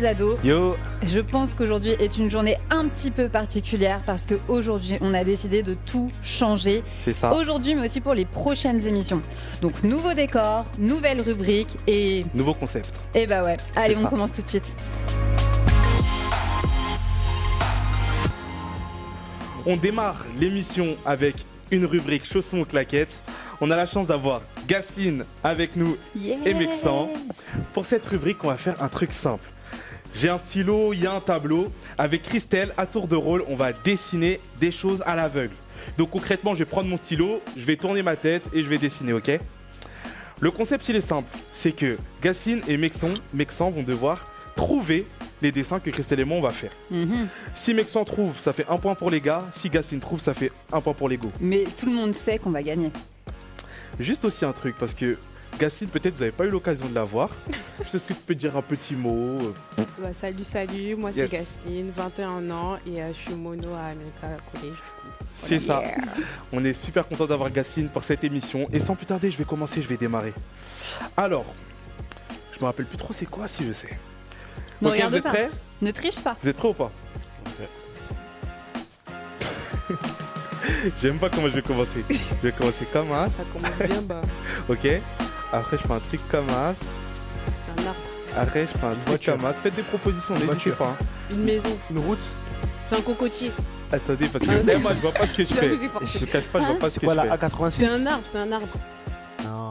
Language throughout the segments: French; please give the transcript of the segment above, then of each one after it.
les ados. Yo, Je pense qu'aujourd'hui est une journée un petit peu particulière parce qu'aujourd'hui, on a décidé de tout changer. c'est ça. Aujourd'hui, mais aussi pour les prochaines émissions. Donc, nouveau décor, nouvelle rubrique et. Nouveau concept. Et bah ouais. Allez, on ça. commence tout de suite. On démarre l'émission avec une rubrique chaussons claquettes. On a la chance d'avoir Gasline avec nous Yeah. et Mexan. Pour cette rubrique, on va faire un truc simple. J'ai un stylo, il y a un tableau. Avec Christelle, à tour de rôle, on va dessiner des choses à l'aveugle. Donc concrètement, je vais prendre mon stylo, je vais tourner ma tête et je vais dessiner, ok? Le concept, il est simple. C'est que Gasline et Mexan, Mexan vont devoir trouver les dessins que Christelle et moi, on va faire. Mhm. Si Mexan trouve, ça fait un point pour les gars. Si Gasline trouve, ça fait un point pour les go. Mais tout le monde sait qu'on va gagner. Juste aussi un truc, parce que Gasline, peut-être vous n'avez pas eu l'occasion de la voir. Est-ce que tu peux dire un petit mot euh, Bah, salut, salut, moi Yes. c'est Gasline, 21 ans et euh, je suis mono à America College. Du coup. C'est ça. On est super content d'avoir Gasline pour cette émission. Et sans plus tarder, je vais commencer, je vais démarrer. Alors, je me rappelle plus trop c'est quoi si je sais. Vous êtes pas. prêts? Ne triche pas. Vous êtes prêts ou pas? J'aime pas comment je vais commencer. Je vais commencer comme ça, Ça commence bien bas. ok Après, je fais un truc comme ça. C'est un arbre, Après, je fais un truc comme ça. Faites des propositions, Une n'hésitez pas. hein. une maison, Une route c'est un cocotier. Attendez, parce que moi, je vois pas ce que je fais. Je cache pas, je vois pas ce C'est que quoi je la fais. A86 C'est un arbre, c'est un arbre. Non.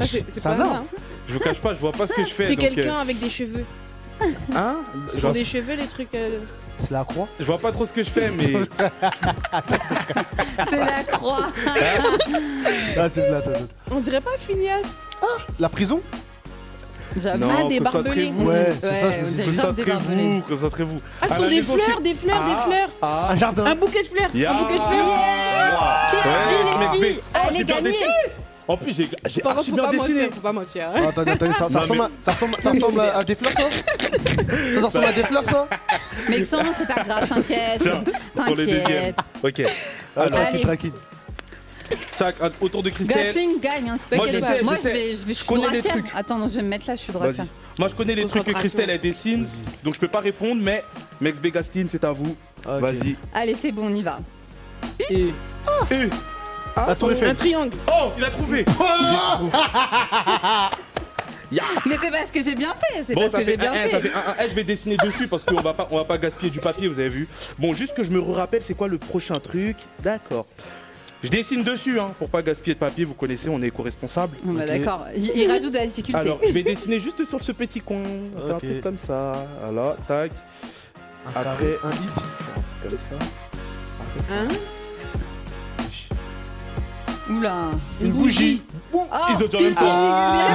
Ça, c'est pas un arbre. Je vous cache pas, je vois pas ce que je fais. C'est donc, quelqu'un euh, avec des cheveux. Hein? Ce sont des cheveux les trucs. C'est la croix Je vois pas trop ce que je fais, mais C'est la croix. Ah, c'est de la tête. On dirait pas Phineas. La prison non, Ah, des barbelés. concentrez-vous. Ouais, c'est Ouais, ça, je me des barbelés. Concentrez-vous, concentrez-vous. Ah, ce sont des fleurs, des fleurs, Ah, des fleurs. Ah, Un jardin Un bouquet de fleurs. Un bouquet de fleurs. Qui a dit, Ouais, les filles oh, Allez bien gagner. En plus, j'ai j'ai Par contre, archi faut bien pas dessiné. mentir, faut pas mentir. hein. Attendez, attendez, ça, ça Non, ressemble, à, ça, ressemble, ça ressemble à, à des fleurs, ça Ça, ça ressemble à des fleurs, ça Mais sans, c'est pas grave, t'inquiète. Tiens, Pour le deuxième. T'inquiète. Ok. Ah, Alors, Tranquille, Allez. tranquille. Chaque, autour de Christelle. Gasling gagne. Hein, si Moi, t'inquiète je pas. je Moi, sais. vais, je vais, je suis connais les droitière. trucs. Attends, non, je vais me mettre là, je suis Vas-y. droitière. Moi, je connais les trucs que Concentration. Christelle elle dessine, donc je peux pas répondre, mais Mex Begastine, c'est à vous. Ok. Vas-y. Allez, c'est bon, on y va. Et Et La tour un triangle. oh, il a trouvé. Ya. Mais c'est parce que j'ai bien fait. C'est Bon, parce que fait j'ai bien un, fait. ça fait un, un. Eh, je vais dessiner dessus parce qu'on va pas, on va pas gaspiller du papier, vous avez vu. Bon, juste que je me rappelle, c'est quoi le prochain truc? D'accord. Je dessine dessus, hein, pour pas gaspiller de papier. Vous connaissez, on est éco-responsable. Bon, bah. D'accord. Il, il rajoute de la difficulté. Alors, je vais dessiner juste sur ce petit coin. Faire un truc comme ça. Voilà, tac. Un Après- carré, un i. Comme ça. Hein? Oula. Une bougie. Oh. Ils ont dit en même temps. Ah,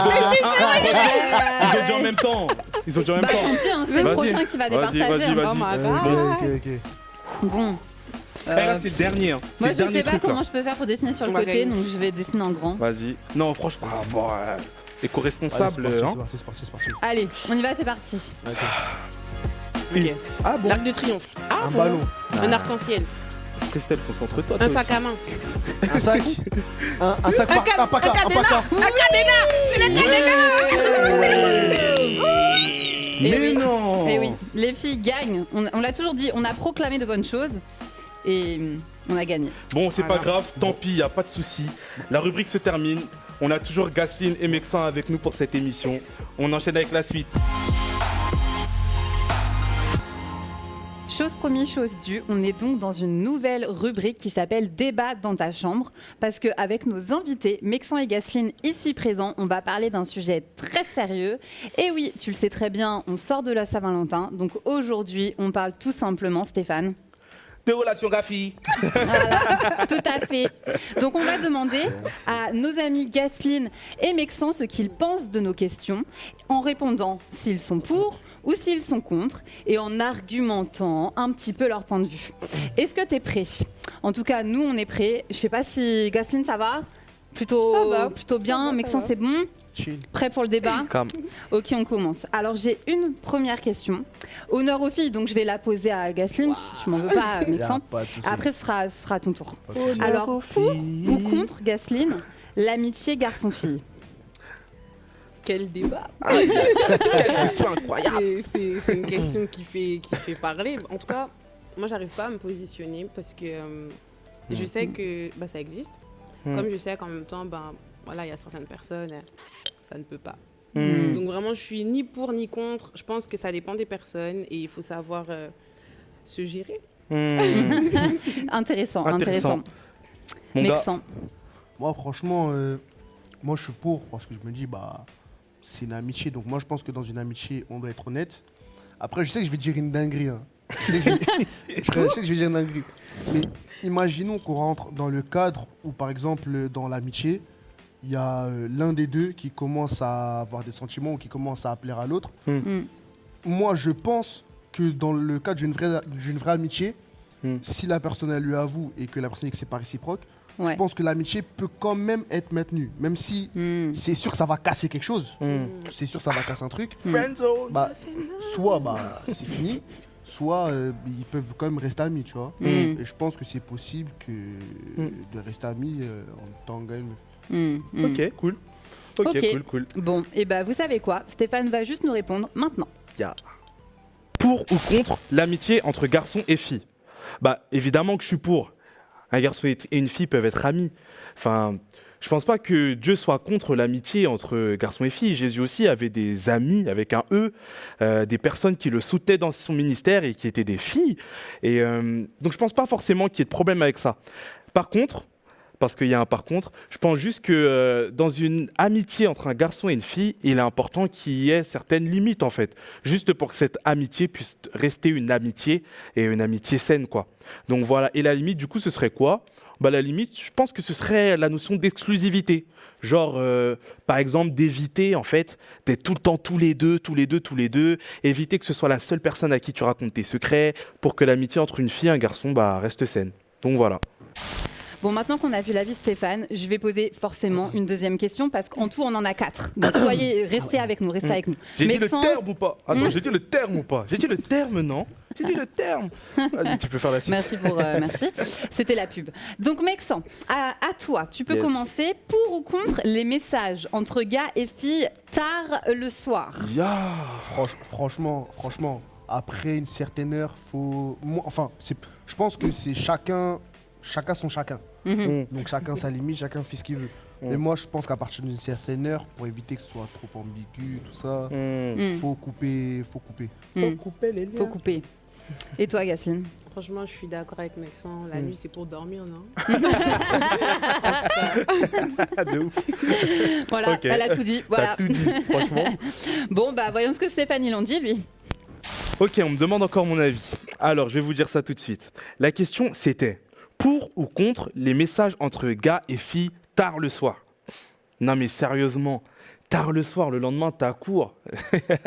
Ils ont dit en même temps. Ils ont dit en même Bah, temps. hein, c'est le Vas-y. prochain qui va Vas-y, départager. vas-y, hein. vas-y. Oh my Ok, god. ok, ok. Bon. Eh, Euh, là, c'est le dernier. hein. Moi, le je dernier sais pas truc, là. comment je peux faire pour dessiner sur le côté, donc je vais dessiner en grand. Vas-y. Non, franchement. Ah, bon, euh, Allez, éco-responsable. parti, hein. c'est parti, c'est parti, c'est parti. Allez, on y va, c'est parti. Ok. Ok. Ah bon L'arc de triomphe. Un ballon. Un arc-en-ciel. Christelle, concentre-toi. Un sac à main. Un sac. Un, un sac. Un par- Un paca. un Un cadenas. paca. Un cadenas C'est le cadenas Eh Mais oui. non Eh oui, les filles gagnent. On, on l'a toujours dit, on a proclamé de bonnes choses et hum, on a gagné. Bon, c'est pas grave, tant pis, y a pas de souci. La rubrique se termine. On a toujours Gasline et Mexan avec nous pour cette émission. On enchaîne avec la suite. Chose première, chose due, on est donc dans une nouvelle rubrique qui s'appelle Débat dans ta chambre, parce qu'avec nos invités, Mexan et Gasline ici présents, on va parler d'un sujet très sérieux. Et oui, tu le sais très bien, on sort de la Saint-Valentin, donc aujourd'hui, on parle tout simplement, Stéphane. De relations gaffi. Voilà, tout à fait. Donc on va demander à nos amis Gasline et Mexan ce qu'ils pensent de nos questions, en répondant s'ils sont pour ou s'ils sont contre, et en argumentant un petit peu leur point de vue. Est-ce que tu es prêt? En tout cas, nous on est prêts. Je sais pas si Gasline ça va? Plutôt, Ça va. plutôt bien. Mexan va. c'est bon? Chill. Prêt pour le débat? Calme. Ok, on commence. Alors j'ai une première question. Honneur aux filles, donc je vais la poser à Gasline, si tu m'en veux pas, Mexan. Après, ce sera, ce sera à ton tour. Alors, pour ou contre, Gasline, l'amitié garçon-fille? Quel débat Quelle question incroyable C'est- une question qui fait, qui fait parler. En tout cas, moi, j'arrive pas à me positionner parce que euh, je sais que bah, ça existe. Mm. Comme je sais qu'en même temps, ben, voilà, il y a certaines personnes, euh, ça ne peut pas. Mm. Donc vraiment, je suis ni pour ni contre. Je pense que ça dépend des personnes et il faut savoir euh, se gérer. Mm. Intéressant, Intéressant. intéressant. Moi, franchement, euh, moi, je suis pour parce que je me dis, bah, c'est une amitié. Donc, moi, je pense que dans une amitié, on doit être honnête. Après, je sais que je vais dire une dinguerie. hein. Je sais que je vais- je sais que je vais dire une dinguerie. Mais imaginons qu'on rentre dans le cadre où, par exemple, dans l'amitié, il y a euh, l'un des deux qui commence à avoir des sentiments ou qui commence à plaire à l'autre. Mm. Moi, je pense que dans le cadre d'une vraie, d'une vraie amitié, Hmm. si la personne elle lui avoue et que la personne dit que c'est pas réciproque, Ouais. je pense que l'amitié peut quand même être maintenue. Même si Mm. c'est sûr que ça va casser quelque chose. Mm. C'est sûr que ça va casser un truc. Friendzone. Bah, soit bah, c'est fini, soit euh, ils peuvent quand même rester amis, tu vois. Mm. Et je pense que c'est possible que de rester amis euh, en tant que Mm. Mm. Ok, cool. Ok, cool, cool. Bon, et bah vous savez quoi? Stéphane va juste nous répondre maintenant. Ya. Pour ou contre l'amitié entre garçons et filles? Bah, évidemment que je suis pour. Un garçon et une fille peuvent être amis. Enfin, je pense pas que Dieu soit contre l'amitié entre garçons et filles. Jésus aussi avait des amis avec un E, euh, des personnes qui le soutenaient dans son ministère et qui étaient des filles. Et euh, donc, je pense pas forcément qu'il y ait de problème avec ça. Par contre, parce qu'il y a un par contre, je pense juste que euh, dans une amitié entre un garçon et une fille, il est important qu'il y ait certaines limites en fait, juste pour que cette amitié puisse rester une amitié et une amitié saine quoi. Donc voilà, et la limite du coup ce serait quoi? Bah la limite, je pense que ce serait la notion d'exclusivité. Genre, euh, par exemple, d'éviter en fait d'être tout le temps tous les deux, tous les deux, tous les deux, éviter que ce soit la seule personne à qui tu racontes tes secrets, pour que l'amitié entre une fille et un garçon bah, reste saine. Donc voilà. Bon, maintenant qu'on a vu la vie de Stéphane, je vais poser forcément une deuxième question parce qu'en tout, on en a quatre. Donc soyez, restez avec nous, restez avec nous. J'ai dit le terme ou pas? Attends, Mm. j'ai dit le terme ou pas? J'ai dit le terme, non? J'ai dit le terme. Vas-y, tu peux faire la suite. Merci pour euh, merci. C'était la pub. Donc Mexan, à, à toi, tu peux Yes. commencer pour ou contre les messages entre gars et filles tard le soir? Franch- franchement, franchement, après une certaine heure, faut. moi, enfin, je pense que c'est chacun, chacun son chacun. Mhm. Donc chacun sa limite, chacun fait ce qu'il veut. Mm. Et moi, je pense qu'à partir d'une certaine heure, pour éviter que ce soit trop ambigu, tout ça, Mm. Mm. faut couper, faut couper. Mm. couper les liens. Faut couper. Et toi, Gacine Franchement, je suis d'accord avec Maxence. La nuit, c'est pour dormir, non? De ouf. Voilà, elle a tout dit. Voilà. tout dit, franchement. Bon, bah voyons ce que Stéphanie l'en dit, lui. Ok, on me demande encore mon avis. Alors, je vais vous dire ça tout de suite. La question, c'était pour ou contre les messages entre gars et filles tard le soir Non, mais sérieusement, tard le soir, le lendemain, t'as cours.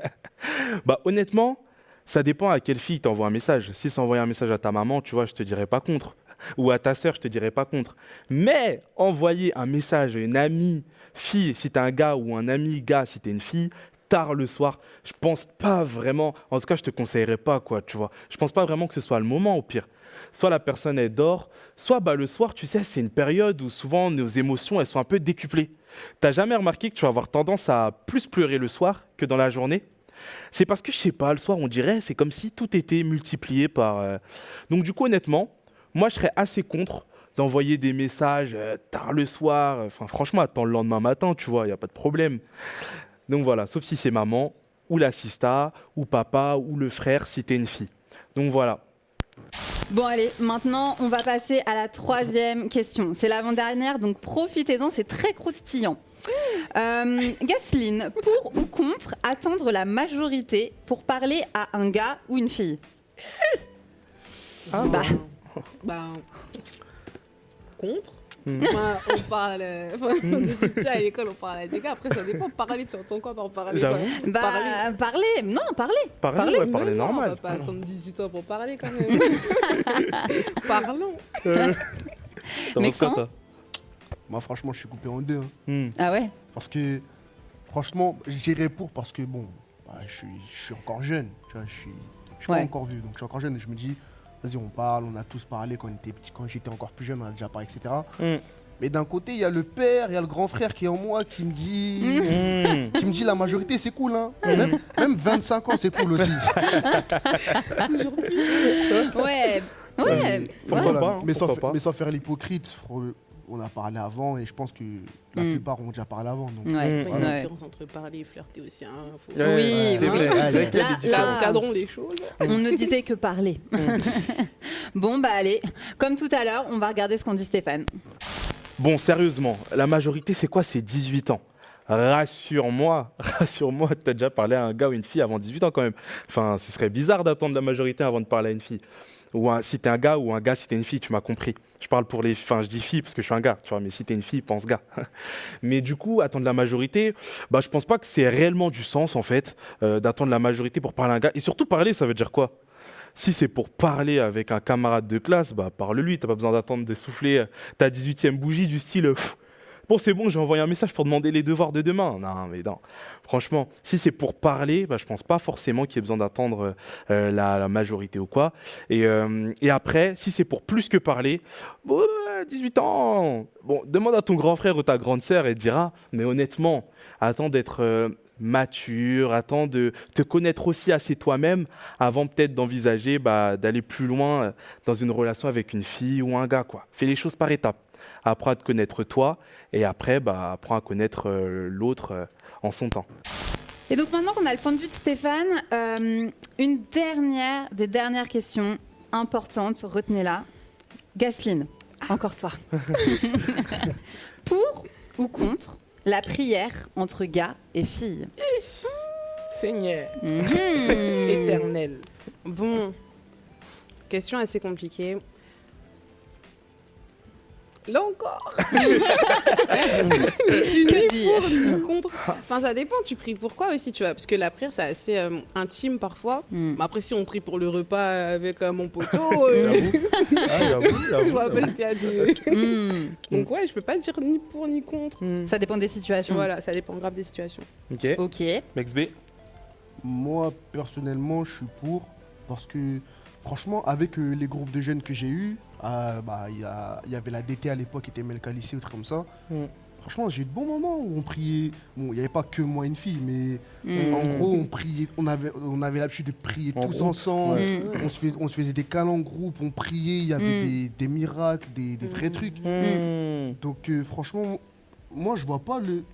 bah, honnêtement, ça dépend à quelle fille t'envoie un message. Si c'est envoyer un message à ta maman, tu vois, je te dirais pas contre. Ou à ta sœur, je te dirais pas contre. Mais envoyer un message à une amie fille, si t'es un gars, ou un ami gars, si t'es une fille, tard le soir, je pense pas vraiment. En tout cas, je te conseillerais pas, quoi, tu vois. Je pense pas vraiment que ce soit le moment, au pire. Soit la personne elle dort, soit bah, le soir, tu sais, c'est une période où souvent nos émotions elles sont un peu décuplées. T'as jamais remarqué que tu vas avoir tendance à plus pleurer le soir que dans la journée? C'est parce que je sais pas, le soir on dirait c'est comme si tout était multiplié par. euh, Donc du coup honnêtement, moi je serais assez contre d'envoyer des messages euh, tard le soir. Enfin franchement attends le lendemain matin, tu vois, il y a pas de problème. Donc voilà, sauf si c'est maman ou la sista ou papa ou le frère si t'es une fille. Donc voilà. Bon, allez, maintenant, on va passer à la troisième question. C'est l'avant-dernière, donc profitez-en, c'est très croustillant. Euh, Gasline, pour ou contre attendre la majorité pour parler à un gars ou une fille? Bah, Ben, contre. Mm. Moi, on parle. euh, Enfin, depuis petit, à l'école, on parle à des gars. Après, ça dépend. Parler, tu entends quoi par parler J'avoue. quoi bah Parler. parler. Non, parler. Parler, Parler. ouais, parler non, On normal. va pas attendre 18 ans pour parler quand même. Parlons. T'en Mais penses quoi, quand? toi? Moi, franchement, je suis coupé en deux. hein. Hmm. Ah ouais? Parce que, franchement, je dirais pour parce que, bon, bah, je, suis, je suis encore jeune. Tu vois, je suis, je suis Ouais. pas encore vieux. Donc, je suis encore jeune et je me dis, vas-y, on parle, on a tous parlé quand, on était petit, quand j'étais encore plus jeune, on a déjà parlé, etc. Hmm. Mais d'un côté, il y a le père, il y a le grand frère qui est en moi qui me dit, Mmh. qui me dit la majorité c'est cool. Hein. Même, même 25 ans c'est cool aussi. Ouais, ouais. Pourquoi ouais. pas, hein, mais, sans, pas. mais sans faire l'hypocrite, on a parlé avant et je pense que la Mm. plupart ont déjà parlé avant. donc. Ouais. Après, il y a une différence entre parler et flirter aussi. Hein. Faut... Ouais, Oui, c'est vrai, Là- là-. Encadrons les choses. On ne disait que parler. bon, bah allez, comme tout à l'heure, on va regarder ce qu'en dit Stéphane. Bon, sérieusement, la majorité, c'est quoi? C'est 18 ans. Rassure-moi, rassure-moi, t'as déjà parlé à un gars ou une fille avant 18 ans quand même. Enfin, ce serait bizarre d'attendre la majorité avant de parler à une fille. Ou un- si t'es un gars ou un gars, si t'es une fille, tu m'as compris. Je parle pour les, enfin, je dis fille parce que je suis un gars, tu vois. Mais si t'es une fille, pense gars. mais du coup, attendre la majorité, bah, je pense pas que c'est réellement du sens en fait euh, d'attendre la majorité pour parler à un gars. Et surtout parler, ça veut dire quoi? Si c'est pour parler avec un camarade de classe, bah parle-lui, t'as pas besoin d'attendre de souffler ta 18e bougie du style Bon, c'est bon, j'ai envoyé un message pour demander les devoirs de demain. Non, mais non. Franchement, si c'est pour parler, bah, je pense pas forcément qu'il y ait besoin d'attendre euh, la, la majorité ou quoi. Et, euh, et après, si c'est pour plus que parler, bon, euh, 18 ans. Bon, demande à ton grand frère ou ta grande sœur et te dira. Mais honnêtement, attends d'être euh, mature, attends de te connaître aussi assez toi-même avant peut-être d'envisager bah, d'aller plus loin euh, dans une relation avec une fille ou un gars. Quoi. Fais les choses par étapes. Apprends à te connaître toi et après, bah, apprends à connaître euh, l'autre euh, en son temps. Et donc maintenant qu'on a le point de vue de Stéphane, euh, une dernière, des dernières questions importantes, retenez-la. Gasline, encore toi. Pour ou contre la prière entre gars et filles Seigneur, Mhm. éternel. Bon, question assez compliquée. Là encore, je suis ni dire pour ni contre. Enfin, ça dépend. Tu pries pourquoi aussi, tu vois Parce que la prière, c'est assez euh, intime parfois. Mm. Mais après, si on prie pour le repas avec euh, mon poteau, euh, Ah, j'avoue, je j'avoue, vois j'avoue. pas ce qu'il y a de. Mhm. Donc ouais, je peux pas dire ni pour ni contre. Ça dépend des situations. Voilà, ça dépend grave des situations. Ok, Ok. Max B. Moi, personnellement, je suis pour. Parce que, franchement, avec euh, les groupes de jeunes que j'ai eus, ah, bah, il y, a- il y avait la DT à l'époque qui était Melka Lycée ou truc comme ça. Mm. Franchement, j'ai eu de bons moments où on priait. Bon, il n'y avait pas que moi et une fille, mais Mhm. en gros, on priait. On avait, on avait l'habitude de prier En tous groupe, ensemble. ouais. On, se fais- on se faisait des câlins en groupe, on priait. Il y avait Mm. des, des miracles, des, des vrais Mm. trucs. Donc, euh, franchement, moi, je vois pas le.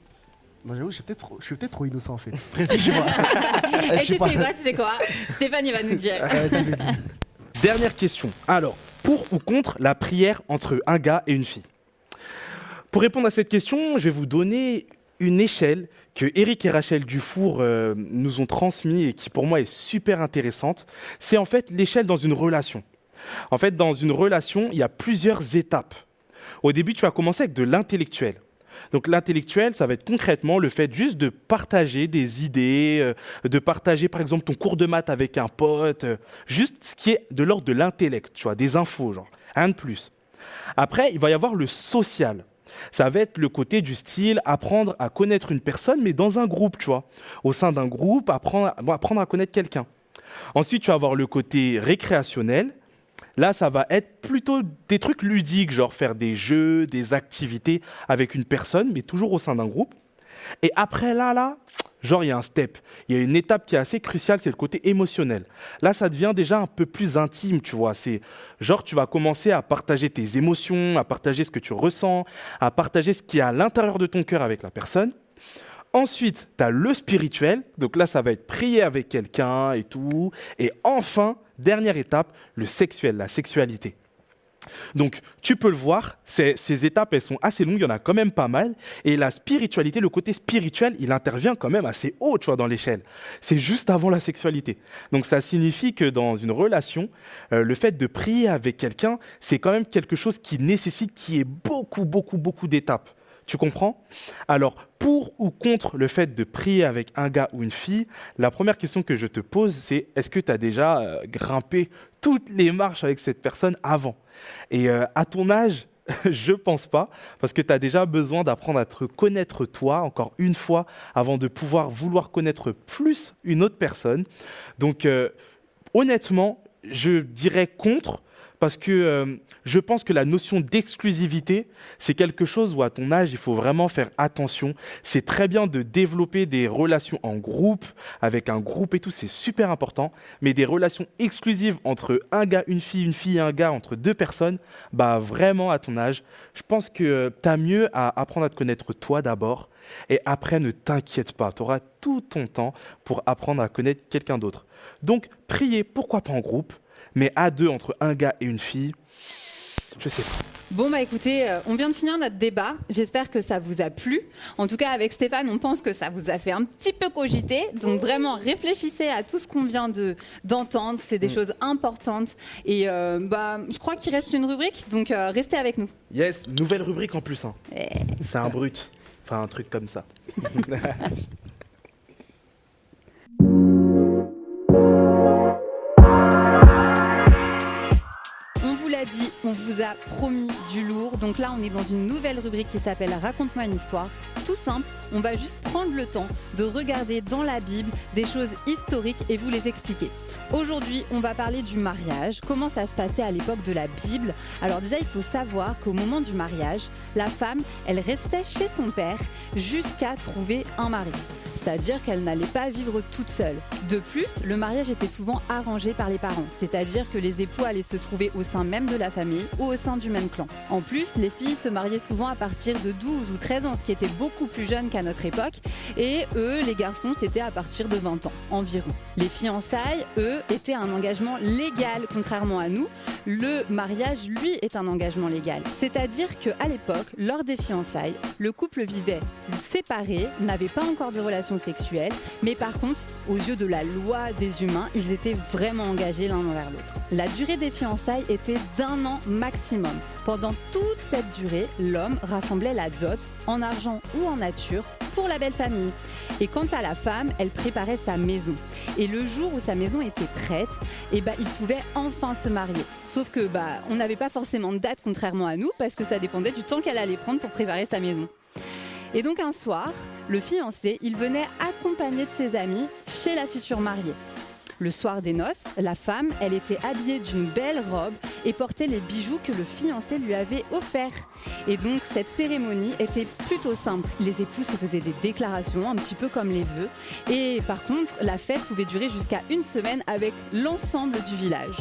Non, j'avoue, je suis peut-être trop, je suis peut-être trop innocent en fait. Et Je tu sais sais pas. quoi, tu sais quoi? Stéphane, il va nous dire. Euh, dis-le, dis-le. Dernière question. Alors, pour ou contre la prière entre un gars et une fille? Pour répondre à cette question, je vais vous donner une échelle que Eric et Rachel Dufour euh, nous ont transmis et qui pour moi est super intéressante. C'est en fait l'échelle dans une relation. En fait, dans une relation, il y a plusieurs étapes. Au début, tu vas commencer avec de l'intellectuel. Donc l'intellectuel, ça va être concrètement le fait juste de partager des idées, euh, de partager par exemple ton cours de maths avec un pote, euh, juste ce qui est de l'ordre de l'intellect, tu vois, des infos, genre, rien de plus. Après, il va y avoir le social. Ça va être le côté du style apprendre à connaître une personne, mais dans un groupe, tu vois. Au sein d'un groupe, apprendre, apprendre à connaître quelqu'un. Ensuite, tu vas avoir le côté récréationnel. Là, ça va être plutôt des trucs ludiques, genre faire des jeux, des activités avec une personne, mais toujours au sein d'un groupe. Et après, là, là, genre, il y a un step. Il y a une étape qui est assez cruciale, c'est le côté émotionnel. Là, ça devient déjà un peu plus intime, tu vois. C'est genre, tu vas commencer à partager tes émotions, à partager ce que tu ressens, à partager ce qui est à l'intérieur de ton cœur avec la personne. Ensuite, tu as le spirituel. Donc là, ça va être prier avec quelqu'un et tout. Et enfin, dernière étape, le sexuel, la sexualité. Donc, tu peux le voir, ces, étapes, elles sont assez longues, il y en a quand même pas mal. Et la spiritualité, le côté spirituel, il intervient quand même assez haut, tu vois, dans l'échelle. C'est juste avant la sexualité. Donc, ça signifie que dans une relation, euh, le fait de prier avec quelqu'un, c'est quand même quelque chose qui nécessite qu'il y ait beaucoup, beaucoup, beaucoup d'étapes. Tu comprends? Alors, pour ou contre le fait de prier avec un gars ou une fille, la première question que je te pose, c'est est-ce que tu as déjà euh, grimpé toutes les marches avec cette personne avant? Et euh, à ton âge, je pense pas, parce que tu as déjà besoin d'apprendre à te connaître toi, encore une fois, avant de pouvoir vouloir connaître plus une autre personne. Donc, euh, honnêtement, je dirais contre, parce que euh, je pense que la notion d'exclusivité, c'est quelque chose où à ton âge, il faut vraiment faire attention. C'est très bien de développer des relations en groupe, avec un groupe et tout, c'est super important, mais des relations exclusives entre un gars, une fille, une fille et un gars, entre deux personnes, bah vraiment à ton âge, je pense que tu as mieux à apprendre à te connaître toi d'abord, et après ne t'inquiète pas, tu auras tout ton temps pour apprendre à connaître quelqu'un d'autre. Donc, priez, pourquoi pas en groupe, mais à deux entre un gars et une fille, je sais pas. Bon bah écoutez, euh, on vient de finir notre débat. J'espère que ça vous a plu. En tout cas, avec Stéphane, on pense que ça vous a fait un petit peu cogiter. Donc vraiment, réfléchissez à tout ce qu'on vient de d'entendre. C'est des Mm. choses importantes. Et euh, bah, je crois qu'il reste une rubrique. Donc euh, restez avec nous. Yes, nouvelle rubrique en plus. hein. Eh. C'est un brut. Enfin, un truc comme ça. dit, on vous a promis du lourd. Donc là, on est dans une nouvelle rubrique qui s'appelle Raconte-moi une histoire. Tout simple, on va juste prendre le temps de regarder dans la Bible des choses historiques et vous les expliquer. Aujourd'hui, on va parler du mariage, comment ça se passait à l'époque de la Bible. Alors déjà, il faut savoir qu'au moment du mariage, la femme, elle restait chez son père jusqu'à trouver un mari. C'est-à-dire qu'elle n'allait pas vivre toute seule. De plus, le mariage était souvent arrangé par les parents, c'est-à-dire que les époux allaient se trouver au sein même de la famille ou au sein du même clan. En plus, les filles se mariaient souvent à partir de 12 ou 13 ans, ce qui était beaucoup plus jeune qu'à notre époque, et eux, les garçons, c'était à partir de 20 ans environ. Les fiançailles, eux, étaient un engagement légal, contrairement à nous. Le mariage, lui, est un engagement légal. C'est-à-dire qu'à l'époque, lors des fiançailles, le couple vivait séparé, n'avait pas encore de relations sexuelles, mais par contre, aux yeux de la loi des humains, ils étaient vraiment engagés l'un envers l'autre. La durée des fiançailles était an maximum. Pendant toute cette durée, l'homme rassemblait la dot en argent ou en nature pour la belle famille. Et quant à la femme, elle préparait sa maison. Et le jour où sa maison était prête, eh ben, il pouvait enfin se marier. Sauf que bah, on n'avait pas forcément de date contrairement à nous, parce que ça dépendait du temps qu'elle allait prendre pour préparer sa maison. Et donc un soir, le fiancé, il venait accompagné de ses amis chez la future mariée. Le soir des noces, la femme, elle était habillée d'une belle robe et portait les bijoux que le fiancé lui avait offerts. Et donc cette cérémonie était plutôt simple. Les époux se faisaient des déclarations, un petit peu comme les vœux. Et par contre, la fête pouvait durer jusqu'à une semaine avec l'ensemble du village.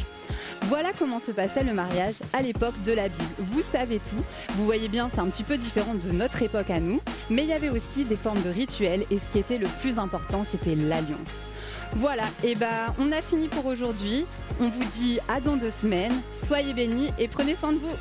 Voilà comment se passait le mariage à l'époque de la Bible. Vous savez tout. Vous voyez bien, c'est un petit peu différent de notre époque à nous. Mais il y avait aussi des formes de rituels et ce qui était le plus important, c'était l'alliance. Voilà, et ben on a fini pour aujourd'hui. On vous dit à dans deux semaines. Soyez bénis et prenez soin de vous.